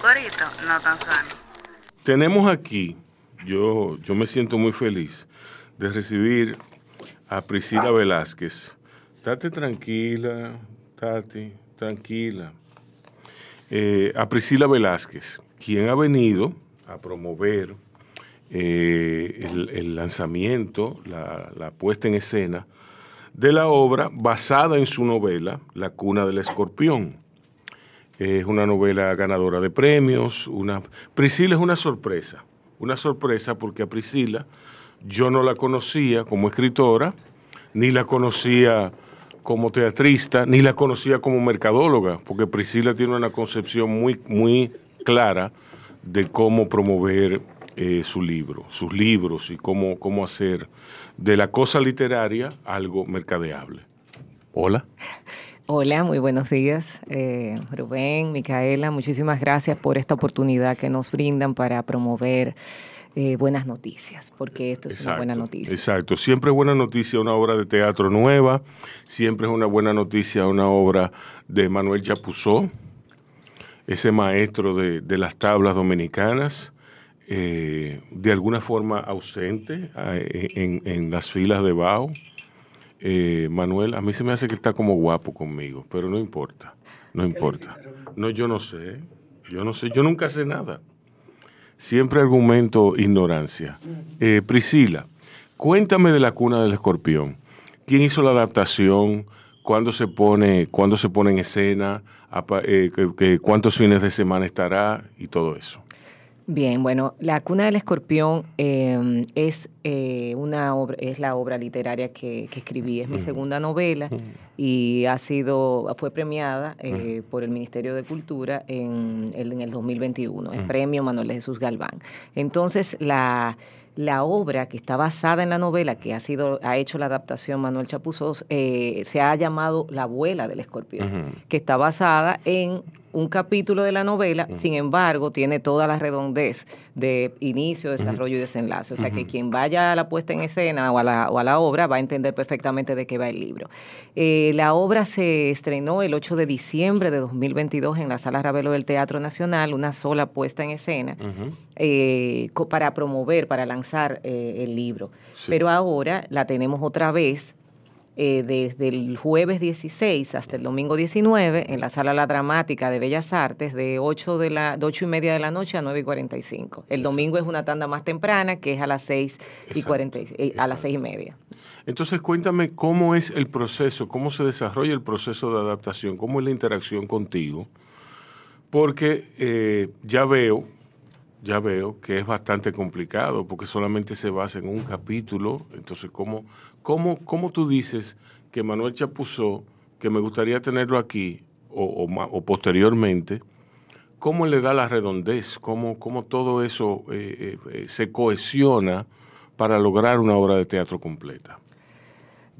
corito no tan sano. Tenemos aquí, yo, yo me siento muy feliz de recibir a Priscila Velázquez. Tati tranquila, Tati, tranquila. Eh, a Priscila Velázquez, quien ha venido a promover eh, el, lanzamiento, la, la puesta en escena de la obra basada en su novela La cuna del escorpión. Es una novela ganadora de premios. Una... Priscila es una sorpresa. Una sorpresa porque a Priscila yo no la conocía como escritora, ni la conocía como teatrista, ni la conocía como mercadóloga, porque Priscila tiene una concepción muy, muy clara de cómo promover eh, su libro, sus libros y cómo, cómo hacer de la cosa literaria algo mercadeable. Hola. Hola, muy buenos días, eh, Rubén, Micaela. Muchísimas gracias por esta oportunidad que nos brindan para promover eh, buenas noticias, porque esto es una buena noticia. Exacto, siempre es buena noticia una obra de teatro nueva, siempre es una buena noticia una obra de Manuel Chapuzó, ese maestro de, las tablas dominicanas, eh, de alguna forma ausente en, en las filas de Bao eh, Manuel, a mí se me hace que está como guapo conmigo, pero no importa, no importa. No, yo no sé, yo no sé, yo nunca sé nada. Siempre argumento ignorancia. Eh, Priscila, cuéntame de la cuna del escorpión. ¿Quién hizo la adaptación? ¿Cuándo se pone, cuándo se pone en escena? Eh, ¿Cuántos fines de semana estará? Y todo eso. Bien, bueno, La cuna del escorpión em, es, eh, una obra, es la obra literaria que, escribí, es mi segunda novela y ha sido, fue premiada eh, por el Ministerio de Cultura en, en el 2021, el premio Manuel Jesús Galván. Entonces, la la obra que está basada en la novela que ha sido ha hecho la adaptación Manuel Chapuzós eh, se ha llamado La abuela del escorpión, que está basada en un capítulo de la novela, sin embargo, tiene toda la redondez de inicio, desarrollo y desenlace. O sea, que quien vaya a la puesta en escena o a la, o a la obra va a entender perfectamente de qué va el libro. Eh, la obra se estrenó el 8 de diciembre de 2022 en la Sala Ravelo del Teatro Nacional, una sola puesta en escena, eh, para promover, para lanzar eh, el libro. Pero ahora la tenemos otra vez eh, desde el jueves 16 hasta el domingo 19 en la Sala La Dramática de Bellas Artes de 8, de la, y media de la noche a 9 y 45. El domingo es una tanda más temprana que es a las 6 y, eh, a las 6 y media. Entonces cuéntame cómo es el proceso, cómo se desarrolla el proceso de adaptación, cómo es la interacción contigo, porque eh, ya veo ya veo que es bastante complicado porque solamente se basa en un capítulo. Entonces, ¿cómo, cómo, cómo tú dices que Manuel Chapuzó, que me gustaría tenerlo aquí o, posteriormente, cómo le da la redondez, cómo, cómo todo eso eh, eh, se cohesiona para lograr una obra de teatro completa?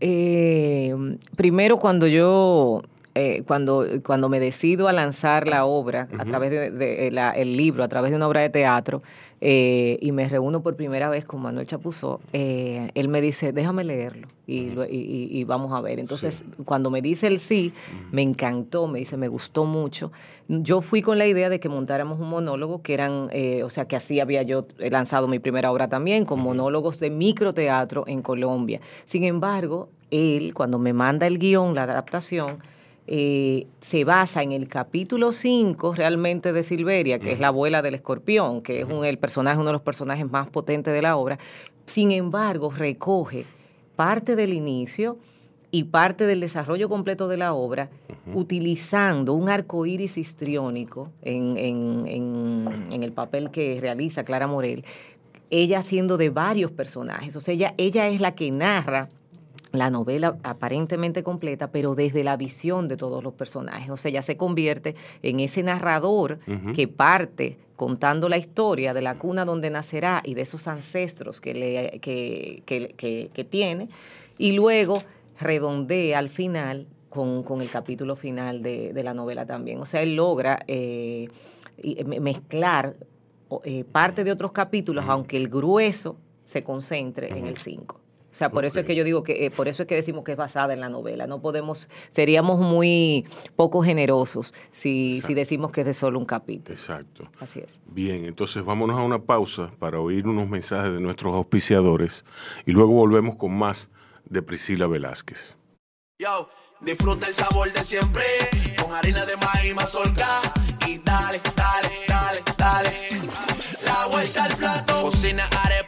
Eh, primero, cuando yo eh, cuando, cuando me decido a lanzar la obra a través de, de eh, el libro, a través de una obra de teatro, eh, y me reúno por primera vez con Manuel Chapuzó, él me dice, déjame leerlo y, y, vamos a ver. Entonces, cuando me dice el sí, me encantó, me dice, me gustó mucho. Yo fui con la idea de que montáramos un monólogo que eran, o sea, que así había yo lanzado mi primera obra también, con monólogos de microteatro en Colombia. Sin embargo, él, cuando me manda el guion, la adaptación, eh, se basa en el capítulo 5 realmente de Silveria, que es la abuela del escorpión, que es un, el personaje, uno de los personajes más potentes de la obra. Sin embargo, recoge parte del inicio y parte del desarrollo completo de la obra utilizando un arco iris histriónico en, en, el papel que realiza Clara Morel, ella haciendo de varios personajes. O sea, ella, ella es la que narra la novela aparentemente completa, pero desde la visión de todos los personajes. O sea, ella se convierte en ese narrador que parte contando la historia de la cuna donde nacerá y de esos ancestros que, le, que, que, tiene, y luego redondea al final con, el capítulo final de, la novela también. O sea, él logra eh, mezclar eh, parte de otros capítulos, aunque el grueso se concentre en el 5. O sea, por eso es que yo digo que, eh, por eso es que decimos que es basada en la novela. No podemos, seríamos muy poco generosos si, si decimos que es de solo un capítulo. Exacto. Así es. Bien, entonces vámonos a una pausa para oír unos mensajes de nuestros auspiciadores y luego volvemos con más de Priscila Velázquez. Yo, disfruta el sabor de siempre con harina de maíz mazorca y dale, dale, dale, dale. La vuelta al plato. Cocina arepa,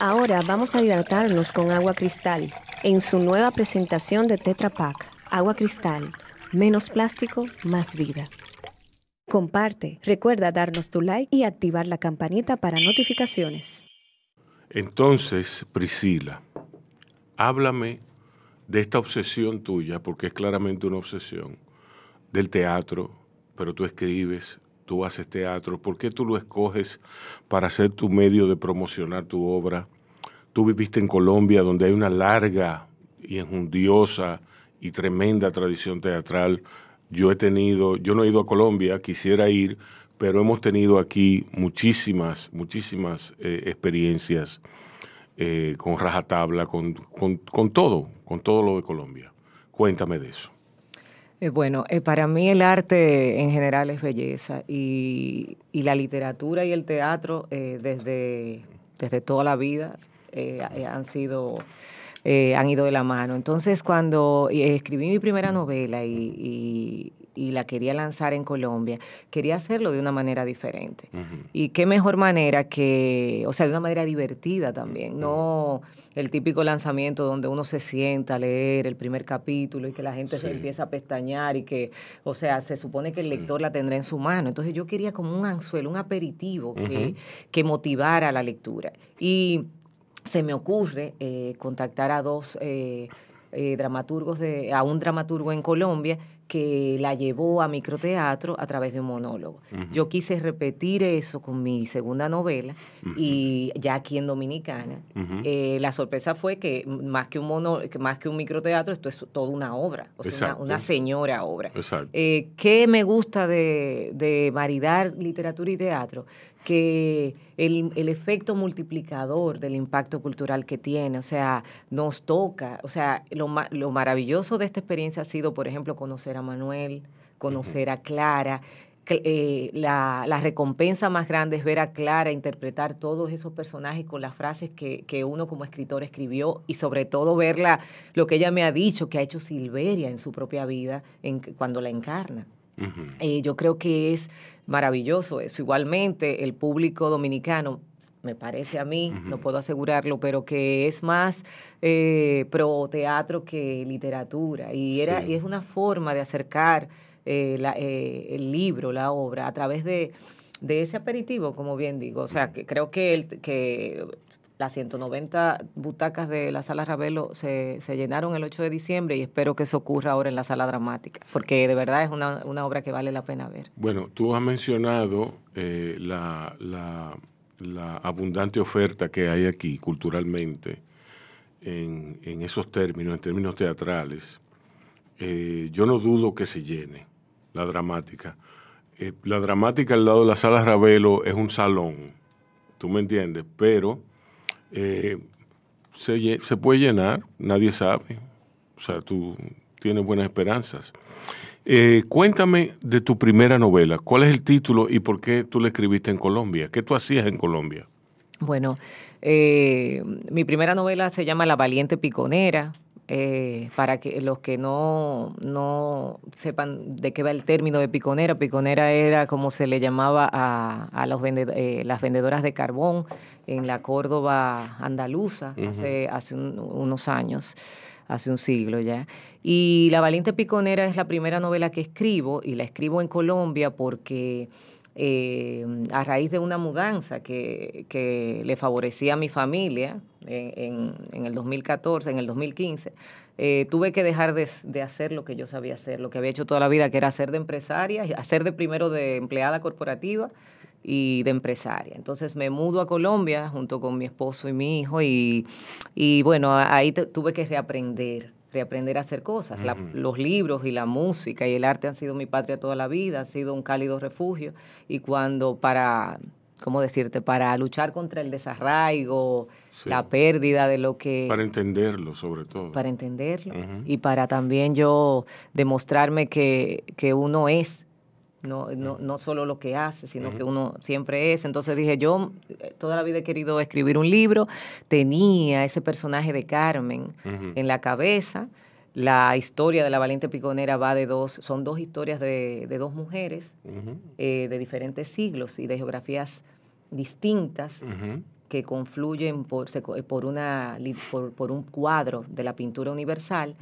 Ahora vamos a hidratarnos con agua cristal en su nueva presentación de Tetra Pak. Agua cristal, menos plástico, más vida. Comparte, recuerda darnos tu like y activar la campanita para notificaciones. Entonces, Priscila, háblame de esta obsesión tuya, porque es claramente una obsesión, del teatro, pero tú escribes, tú haces teatro, ¿por qué tú lo escoges para ser tu medio de promocionar tu obra? Tú viviste en Colombia, donde hay una larga y enjundiosa y tremenda tradición teatral. Yo he tenido, yo no he ido a Colombia, quisiera ir, pero hemos tenido aquí muchísimas, muchísimas eh, experiencias eh, con rajatabla, con, con, con todo, con todo lo de Colombia. Cuéntame de eso. Eh, bueno, eh, para mí el arte en general es belleza y, la literatura y el teatro eh, desde, desde toda la vida han sido han ido de la mano. Entonces, cuando escribí mi primera novela y- y la quería lanzar en Colombia, quería hacerlo de una manera diferente. Y qué mejor manera que, o sea, de una manera divertida también, no el típico lanzamiento donde uno se sienta a leer el primer capítulo y que la gente se empieza a pestañear y que, o sea, se supone que el lector la tendrá en su mano. Entonces yo quería como un anzuelo, un aperitivo que, que motivara la lectura. Y se me ocurre eh, contactar a dos eh, eh, dramaturgos, de, a un dramaturgo en Colombia que la llevó a microteatro a través de un monólogo. Yo quise repetir eso con mi segunda novela y ya aquí en Dominicana. Eh, la sorpresa fue que más que un mono, más que un microteatro, esto es toda una obra, o sea, una, señora obra. Exacto. Eh, ¿Qué me gusta de, de maridar literatura y teatro? Que el, el efecto multiplicador del impacto cultural que tiene, o sea, nos toca, o sea, lo maravilloso de esta experiencia ha sido, por ejemplo, conocer a Manuel, conocer a Clara. eh, la, la recompensa más grande es ver a Clara interpretar todos esos personajes con las frases que, que uno como escritor escribió y sobre todo verla, lo que ella me ha dicho que ha hecho Silveria en su propia vida en, cuando la encarna. Eh, yo creo que es maravilloso eso. Igualmente, el público dominicano, me parece a mí, no puedo asegurarlo, pero que es más eh, pro teatro que literatura. Y, era, Sí. y es una forma de acercar eh, la- el libro, la obra, a través de, de ese aperitivo, como bien digo. O sea, que creo que, el, que las 190 butacas de la sala Ravelo se, se llenaron el 8 de diciembre y espero que eso ocurra ahora en la sala dramática, porque de verdad es una, una obra que vale la pena ver. Bueno, tú has mencionado eh, la, la- abundante oferta que hay aquí culturalmente en, en esos términos, en términos teatrales. Eh, yo no dudo que se llene la dramática. Eh, la dramática al lado de la sala Ravelo es un salón, tú me entiendes, pero eh, se, se puede llenar, nadie sabe. O sea, tú tienes buenas esperanzas. Eh, cuéntame de tu primera novela. ¿Cuál es el título y por qué tú la escribiste en Colombia? ¿Qué tú hacías en Colombia? Bueno, eh, mi primera novela se llama La valiente piconera. Eh, para que los que no, no sepan de qué va el término de piconera, piconera era como se le llamaba a, a los eh, las vendedoras de carbón en la Córdoba andaluza hace, hace unos años hace un siglo ya. Y La Valiente Piconera es la primera novela que escribo y la escribo en Colombia porque eh, a raíz de una mudanza que, que, le favorecía a mi familia en, en, el 2014, en el 2015, eh, tuve que dejar de, de, hacer lo que yo sabía hacer, lo que había hecho toda la vida, que era hacer de empresaria, hacer de primero de empleada corporativa y de empresaria. Entonces me mudo a Colombia junto con mi esposo y mi hijo y, y bueno, ahí tuve que reaprender, reaprender a hacer cosas. los libros y la música y el arte han sido mi patria toda la vida, ha sido un cálido refugio y cuando para... ¿Cómo decirte? Para luchar contra el desarraigo, la pérdida de lo que... Para entenderlo, sobre todo. Para entenderlo. Y para también yo demostrarme que, que uno es no, no, no solo lo que hace, sino que uno siempre es. Entonces dije, yo eh, toda la vida he querido escribir un libro, tenía ese personaje de Carmen en la cabeza. La historia de la valiente piconera va de dos, son dos historias de, de dos mujeres eh, de diferentes siglos y de geografías distintas que confluyen por, por, una, por, un cuadro de la pintura universal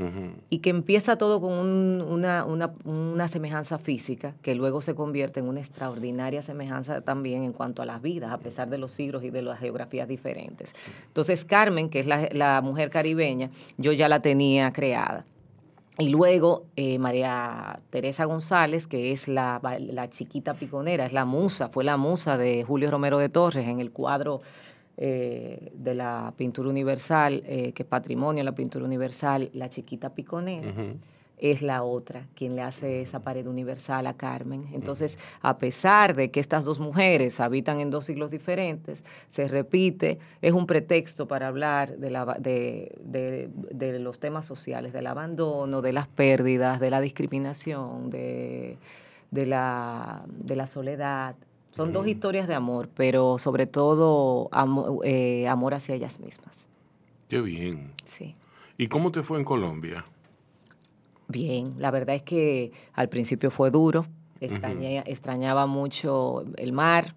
y que empieza todo con una, una, una, semejanza física que luego se convierte en una extraordinaria semejanza también en cuanto a las vidas, a pesar de los siglos y de las geografías diferentes. Entonces Carmen, que es la, la mujer caribeña, yo ya la tenía creada. Y luego eh, María Teresa González, que es la, la, chiquita piconera, es la musa, fue la musa de Julio Romero de Torres en el cuadro eh, de la pintura universal, eh, que es patrimonio de la pintura universal, la chiquita piconera. es la otra quien le hace esa pared universal a Carmen. Entonces, a pesar de que estas dos mujeres habitan en dos siglos diferentes, se repite, es un pretexto para hablar de, la, de, de, los temas sociales, del abandono, de las pérdidas, de la discriminación, de, la, de la soledad, son dos historias de amor, pero sobre todo eh, amor hacia ellas mismas. Qué bien. Sí. ¿Y cómo te fue en Colombia? Bien, la verdad es que al principio fue duro, extrañaba mucho el mar.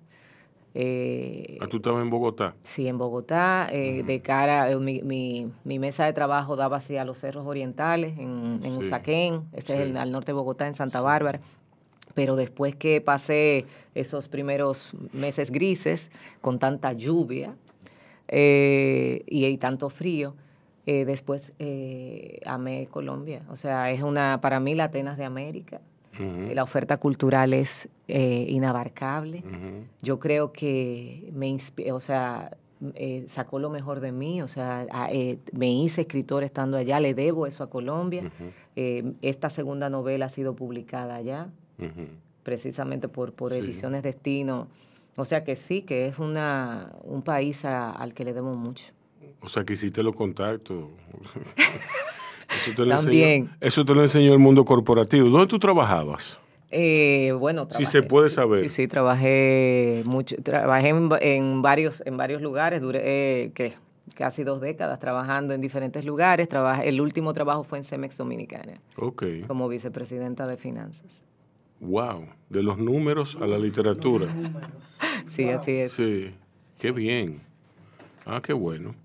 Eh, ¿Ah, ¿Tú estabas en Bogotá? Sí, en Bogotá, eh, de cara, mi, mi, mi, mesa de trabajo daba hacia los cerros orientales, en, en Usaquén, este es el, al norte de Bogotá, en Santa Bárbara pero después que pasé esos primeros meses grises con tanta lluvia eh, y, tanto frío, eh, después eh, amé Colombia. O sea, es una, para mí la Atenas de América. La oferta cultural es inabarcable. Yo creo que me o sea, sacó lo mejor de mí, o sea, me hice escritor estando allá, le debo eso a Colombia. esta segunda novela ha sido publicada allá precisamente por, por Ediciones Destino. O sea que sí, que es una, un país al que le demos mucho. O sea que hiciste los contactos. eso, te lo También. Enseñó, eso te lo enseñó el mundo corporativo. ¿Dónde tú trabajabas? Eh, bueno, si se puede saber. Sí, sí, trabajé mucho, trabajé en, varios, en varios lugares, duré eh, ¿qué? casi dos décadas trabajando en diferentes lugares. el último trabajo fue en Cemex Dominicana, okay. como vicepresidenta de finanzas. Wow, de los números a la literatura. Sí, así es. Sí, qué bien. Ah, qué bueno.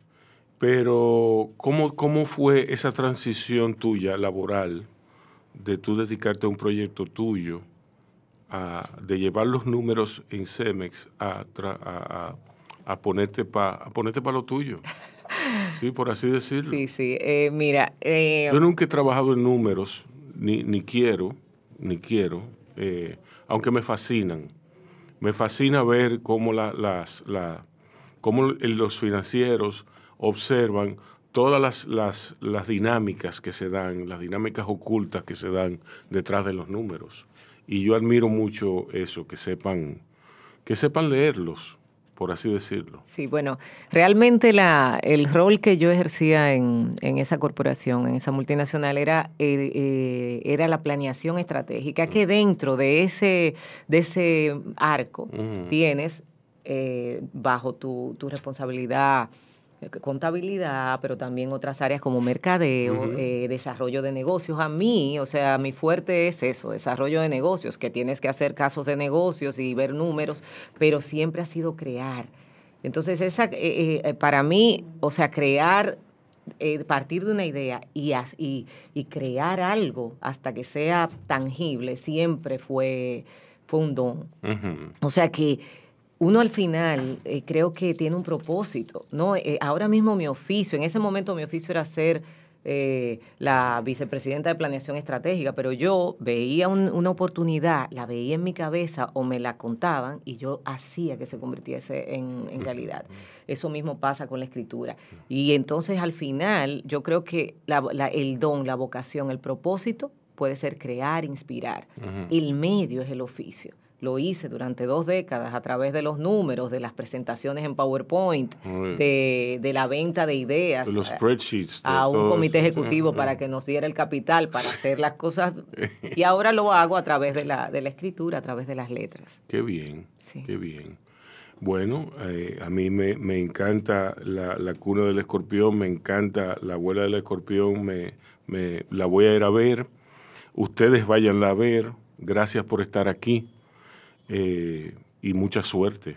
Pero, ¿cómo, ¿cómo fue esa transición tuya laboral de tú dedicarte a un proyecto tuyo, a, de llevar los números en Cemex a, a, a ponerte para ponerte lo tuyo? Sí, por así decirlo. Sí, sí. Eh, mira. Eh, Yo nunca he trabajado en números, ni, ni quiero, ni quiero. Eh, aunque me fascinan. Me fascina ver cómo, las, la, los financieros observan todas las, las, las, dinámicas que se dan, las dinámicas ocultas que se dan detrás de los números. Y yo admiro mucho eso, que sepan, que sepan leerlos por así decirlo. Sí, bueno, realmente la, el rol que yo ejercía en, en esa corporación, en esa multinacional, era, eh, eh, era la planeación estratégica, que dentro de ese, de ese arco tienes eh, bajo tu, tu responsabilidad contabilidad, pero también otras áreas como mercadeo, eh, desarrollo de negocios. A mí, o sea, mi fuerte es eso, desarrollo de negocios, que tienes que hacer casos de negocios y ver números, pero siempre ha sido crear. Entonces, esa, eh, eh, para mí, o sea, crear, partir de una idea y, y, y, crear algo hasta que sea tangible, siempre fue, fue un don. O sea que uno al final eh, creo que tiene un propósito, ¿no? Eh, ahora mismo mi oficio, en ese momento mi oficio era ser eh, la vicepresidenta de planeación estratégica, pero yo veía una oportunidad, la veía en mi cabeza o me la contaban y yo hacía que se convirtiese en, realidad. Eso mismo pasa con la escritura. Y entonces al final yo creo que el don, la vocación, el propósito puede ser crear, inspirar. El medio es el oficio lo hice durante dos décadas a través de los números, de las presentaciones en PowerPoint, de, la venta de ideas. De los spreadsheets. a un comité ejecutivo para que nos diera el capital para hacer las cosas. Y ahora lo hago a través de la, de la escritura, a través de las letras. Qué bien, qué bien. Bueno, eh, a mí me, encanta la, cuna del escorpión, me encanta la abuela del escorpión, me, me, la voy a ir a ver. Ustedes váyanla a ver. Gracias por estar aquí. Eh, y mucha suerte,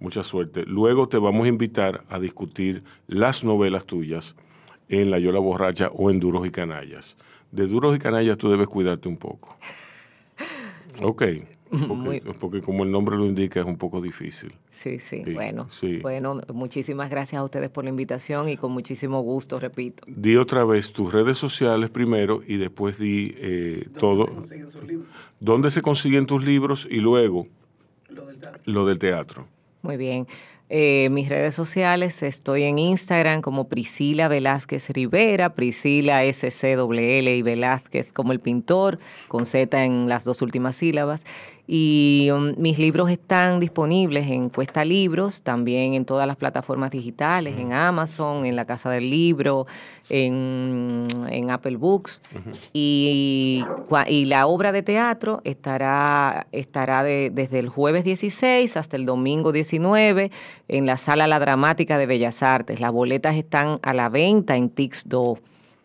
mucha suerte. Luego te vamos a invitar a discutir las novelas tuyas en La Yola Borracha o en Duros y Canallas. De Duros y Canallas tú debes cuidarte un poco. Ok. Porque, como el nombre lo indica es un poco difícil. Sí, sí, bueno. Bueno, muchísimas gracias a ustedes por la invitación y con muchísimo gusto, repito. Di otra vez tus redes sociales primero y después di eh, todo. ¿Dónde se consiguen tus libros? Y luego lo del teatro. Muy bien. Eh, mis redes sociales, estoy en Instagram como Priscila Velázquez Rivera, Priscila SCWL y Velázquez como el pintor, con Z en las dos últimas sílabas. Y um, mis libros están disponibles en Cuesta Libros, también en todas las plataformas digitales, en Amazon, en la Casa del Libro, en, Apple Books. y, y, la obra de teatro estará, estará desde el jueves 16 hasta el domingo 19 en la Sala La Dramática de Bellas Artes. Las boletas están a la venta en Tix2.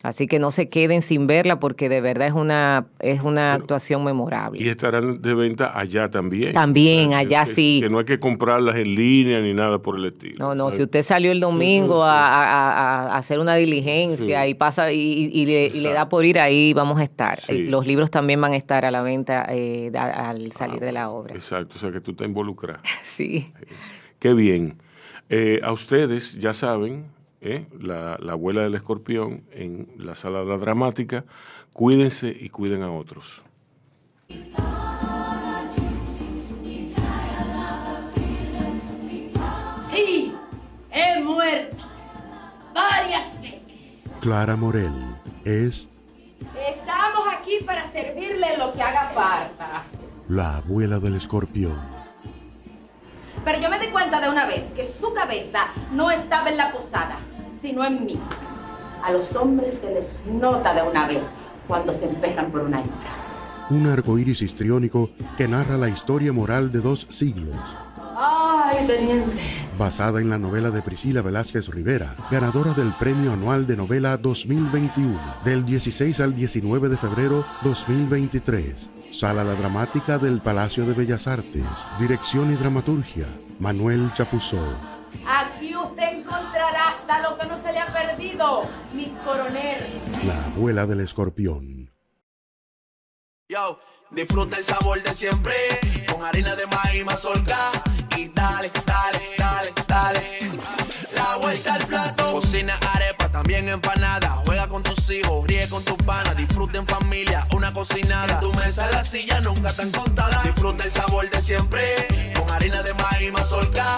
Así que no se queden sin verla porque de verdad es una es una actuación memorable. Y estarán de venta allá también. También, allá sí. Que no hay que comprarlas en línea ni nada por el estilo. No, no, si usted salió el domingo a, hacer una diligencia y pasa y, le, da por ir ahí, vamos a estar. Los libros también van a estar a la venta eh, al salir de la obra. Exacto, o sea que tú te involucras. sí. Qué bien. Eh, a ustedes, ya saben, ¿eh? la, abuela del escorpión en la sala de la dramática. Cuídense y cuiden a otros. Sí, he muerto varias veces. Clara Morel es... Estamos aquí para servirle lo que haga falta. La abuela del escorpión. Pero yo me di cuenta de una vez que su cabeza no estaba en la posada, sino en mí. A los hombres se les nota de una vez cuando se emperran por una hembra. Un arcoíris histriónico que narra la historia moral de dos siglos. ¡Ay, teniente! Basada en la novela de Priscila Velázquez Rivera, ganadora del Premio Anual de Novela 2021, del 16 al 19 de febrero 2023. Sala La Dramática del Palacio de Bellas Artes. Dirección y dramaturgia. Manuel Chapuzó. Usted hasta lo que no se le ha perdido, mi coronel. La abuela del escorpión. Yo, disfruta el sabor de siempre, con harina de maíz mazorca y dale, dale, dale, dale. La vuelta al plato, cocina arepa, también empanada, juega con tus hijos, ríe con tus panas, disfruta en familia, una cocinada. En tu mesa la silla nunca tan contada, disfruta el sabor de siempre, con harina de maíz mazorca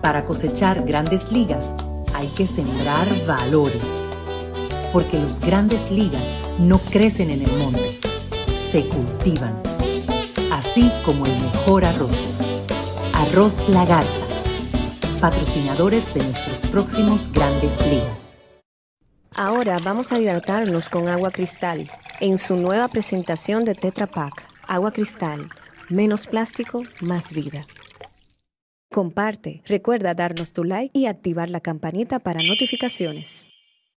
Para cosechar grandes ligas hay que sembrar valores porque los grandes ligas no crecen en el monte, se cultivan. Así como el mejor arroz. Arroz La Garza. Patrocinadores de nuestros próximos grandes ligas. Ahora vamos a hidratarnos con agua cristal en su nueva presentación de Tetra Pak. Agua cristal. Menos plástico, más vida. Comparte, recuerda darnos tu like y activar la campanita para notificaciones.